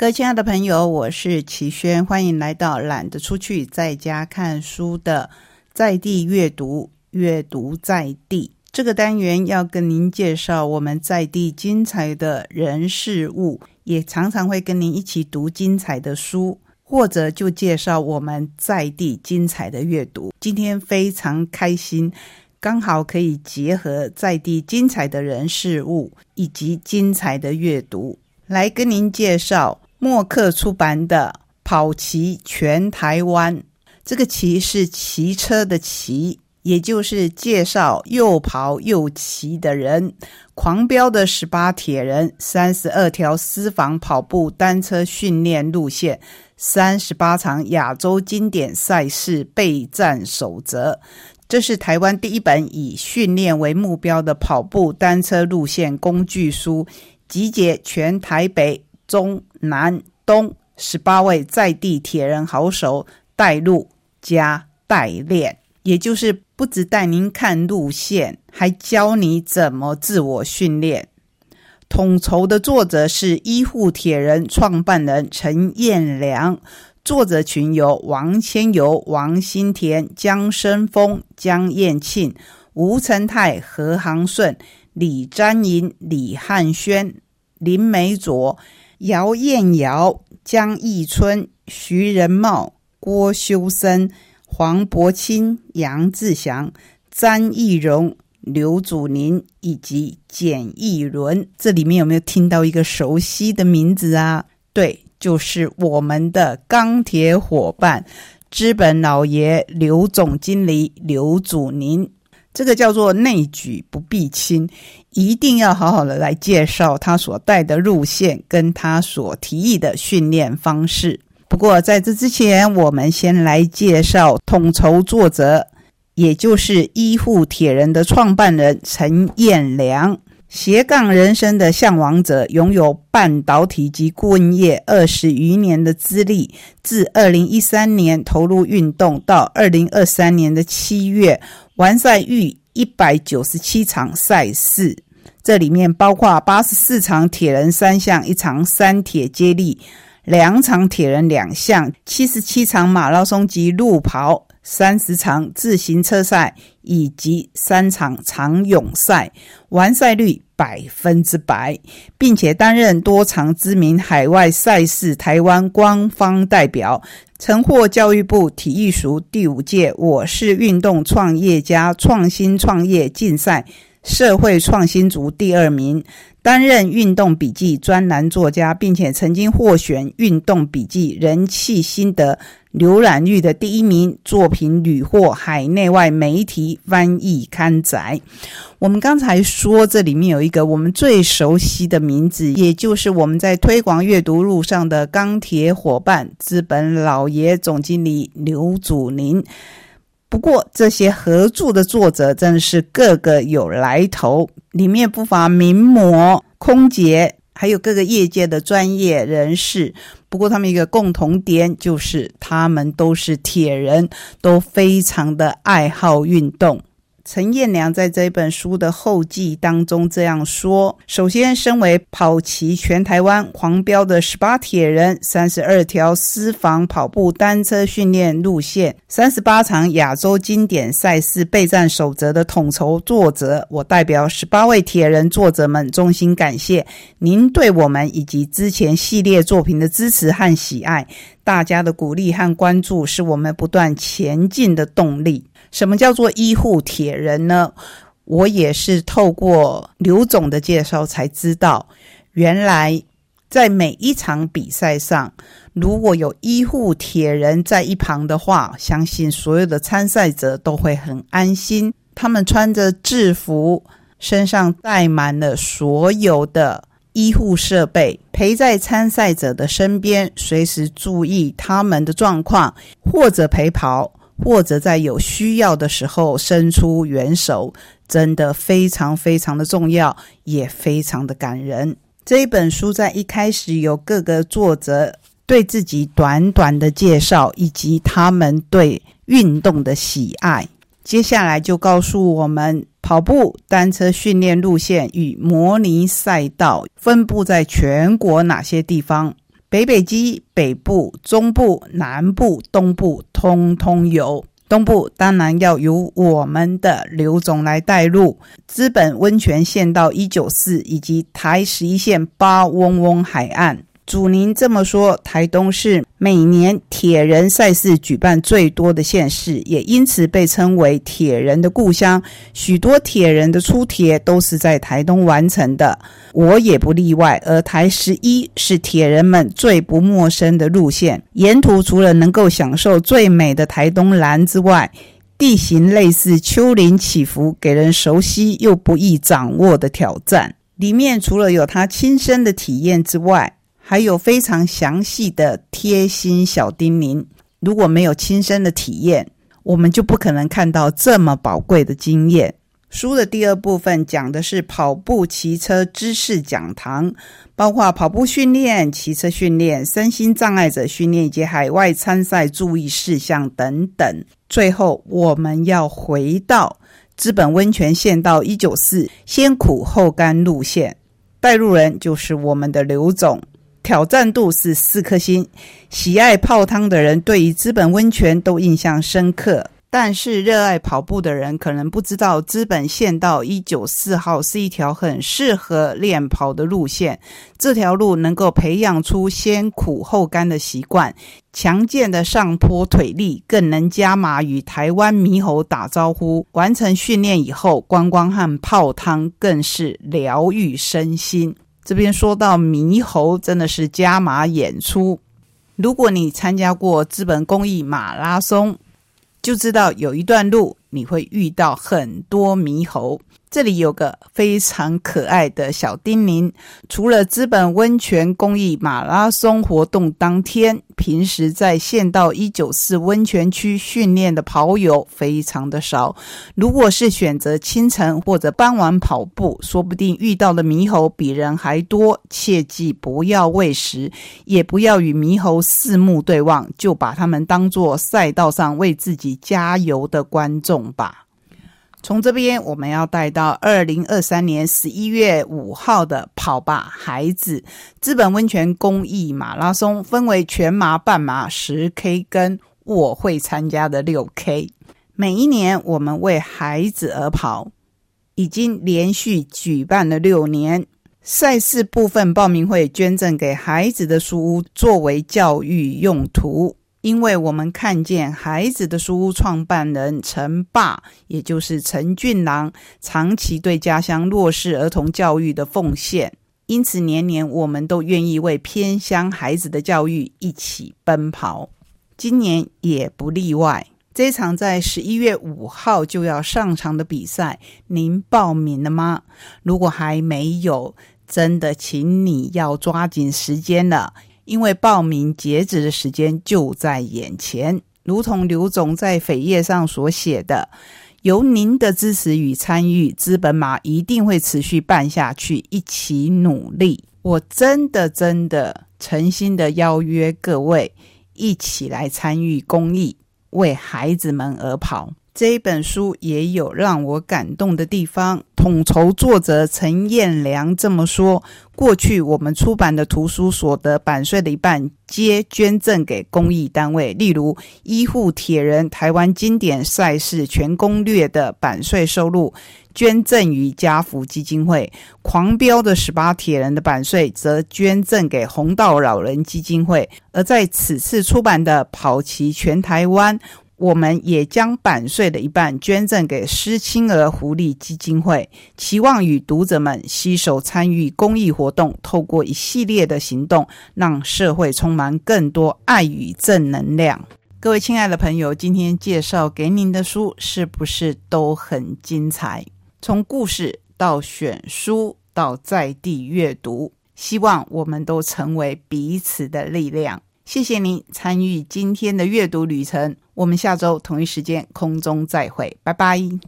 各位亲爱的朋友，我是齐轩，欢迎来到懒得出去在家看书的在地阅读，阅读在地这个单元要跟您介绍我们在地精彩的人事物，也常常会跟您一起读精彩的书，或者就介绍我们在地精彩的阅读。今天非常开心，刚好可以结合在地精彩的人事物以及精彩的阅读，来跟您介绍。默克出版的《跑骑全台湾》，这个“骑”是骑车的“骑”，也就是介绍又跑又骑的人。狂飙的十八铁人，三十二条私房跑步单车训练路线，三十八场亚洲经典赛事备战守则。这是台湾第一本以训练为目标的跑步单车路线工具书，集结全台北。中南东十八位在地铁人好手带路加带练，也就是不止带您看路线，还教你怎么自我训练。统筹的作者是医护铁人创办人陈彦良，作者群由王千游、王新田、江生峰、江燕庆、吴成泰、何航顺、李占银、李汉轩、林美佐。姚燕瑶、江义春、徐仁茂、郭修森、黄伯清、杨志祥、詹义荣、刘祖宁以及简义伦，这里面有没有听到一个熟悉的名字啊？对，就是我们的钢铁伙伴、资本老爷刘总经理刘祖宁。这个叫做内举不避亲，一定要好好的来介绍他所带的路线，跟他所提议的训练方式。不过在这之前，我们先来介绍统筹作者，也就是医护铁人的创办人陈彦良，斜杠人生的向往者，拥有半导体及顾问业二十余年的资历。自二零一三年投入运动，到二零二三年的七月。完赛逾一百九十七场赛事，这里面包括八十四场铁人三项、一场三铁接力、两场铁人两项、七十七场马拉松及路跑、三十场自行车赛以及三场长泳赛，完赛率百分之百，并且担任多场知名海外赛事台湾官方代表。曾获教育部体育署第五届“我是运动创业家”创新创业竞赛社会创新组第二名，担任运动笔记专栏作家，并且曾经获选运动笔记人气心得。浏览率的第一名作品屡获海内外媒体翻译刊载。我们刚才说，这里面有一个我们最熟悉的名字，也就是我们在推广阅读路上的钢铁伙伴——资本老爷总经理刘祖宁。不过，这些合著的作者真的是个个有来头，里面不乏名模、空姐。还有各个业界的专业人士，不过他们一个共同点就是，他们都是铁人，都非常的爱好运动。陈彦良在这本书的后记当中这样说：，首先，身为跑骑全台湾狂飙的十八铁人，三十二条私房跑步单车训练路线，三十八场亚洲经典赛事备战守则的统筹作者，我代表十八位铁人作者们衷心感谢您对我们以及之前系列作品的支持和喜爱。大家的鼓励和关注是我们不断前进的动力。什么叫做医护铁人呢？我也是透过刘总的介绍才知道，原来在每一场比赛上，如果有医护铁人在一旁的话，相信所有的参赛者都会很安心。他们穿着制服，身上带满了所有的医护设备，陪在参赛者的身边，随时注意他们的状况，或者陪跑。或者在有需要的时候伸出援手，真的非常非常的重要，也非常的感人。这一本书在一开始有各个作者对自己短短的介绍，以及他们对运动的喜爱。接下来就告诉我们，跑步单车训练路线与模拟赛道分布在全国哪些地方。北北基、北部、中部、南部、东部，通通有。东部当然要由我们的刘总来带路，资本温泉线到一九四，以及台十一线八翁翁海岸。主您这么说，台东是每年铁人赛事举办最多的县市，也因此被称为铁人的故乡。许多铁人的出铁都是在台东完成的，我也不例外。而台十一是铁人们最不陌生的路线，沿途除了能够享受最美的台东蓝之外，地形类似丘陵起伏，给人熟悉又不易掌握的挑战。里面除了有他亲身的体验之外，还有非常详细的贴心小叮咛。如果没有亲身的体验，我们就不可能看到这么宝贵的经验。书的第二部分讲的是跑步、骑车知识讲堂，包括跑步训练、骑车训练、身心障碍者训练以及海外参赛注意事项等等。最后，我们要回到资本温泉线到一九四，先苦后甘路线，带路人就是我们的刘总。挑战度是四颗星，喜爱泡汤的人对于资本温泉都印象深刻。但是热爱跑步的人可能不知道，资本县道一九四号是一条很适合练跑的路线。这条路能够培养出先苦后甘的习惯，强健的上坡腿力，更能加码与台湾猕猴打招呼。完成训练以后，观光和泡汤更是疗愈身心。这边说到猕猴，真的是加码演出。如果你参加过资本公益马拉松，就知道有一段路你会遇到很多猕猴。这里有个非常可爱的小叮咛：除了资本温泉公益马拉松活动当天，平时在县道一九四温泉区训练的跑友非常的少。如果是选择清晨或者傍晚跑步，说不定遇到的猕猴比人还多。切记不要喂食，也不要与猕猴四目对望，就把他们当作赛道上为自己加油的观众吧。从这边，我们要带到二零二三年十一月五号的跑吧孩子资本温泉公益马拉松，分为全马、半马、十 K 跟我会参加的六 K。每一年，我们为孩子而跑，已经连续举办了六年。赛事部分报名会捐赠给孩子的书屋，作为教育用途。因为我们看见孩子的书屋创办人陈爸，也就是陈俊郎，长期对家乡弱势儿童教育的奉献，因此年年我们都愿意为偏乡孩子的教育一起奔跑。今年也不例外。这场在十一月五号就要上场的比赛，您报名了吗？如果还没有，真的请你要抓紧时间了。因为报名截止的时间就在眼前，如同刘总在扉页上所写的，由您的支持与参与，资本马一定会持续办下去，一起努力。我真的真的诚心的邀约各位一起来参与公益，为孩子们而跑。这本书也有让我感动的地方。统筹作者陈彦良这么说：“过去我们出版的图书所得版税的一半，皆捐赠给公益单位，例如《医护铁人台湾经典赛事全攻略》的版税收入，捐赠于家福基金会；《狂飙的十八铁人》的版税，则捐赠给红道老人基金会。而在此次出版的《跑齐全台湾》。”我们也将版税的一半捐赠给失亲儿福利基金会，期望与读者们携手参与公益活动，透过一系列的行动，让社会充满更多爱与正能量。各位亲爱的朋友，今天介绍给您的书是不是都很精彩？从故事到选书到在地阅读，希望我们都成为彼此的力量。谢谢您参与今天的阅读旅程，我们下周同一时间空中再会，拜拜。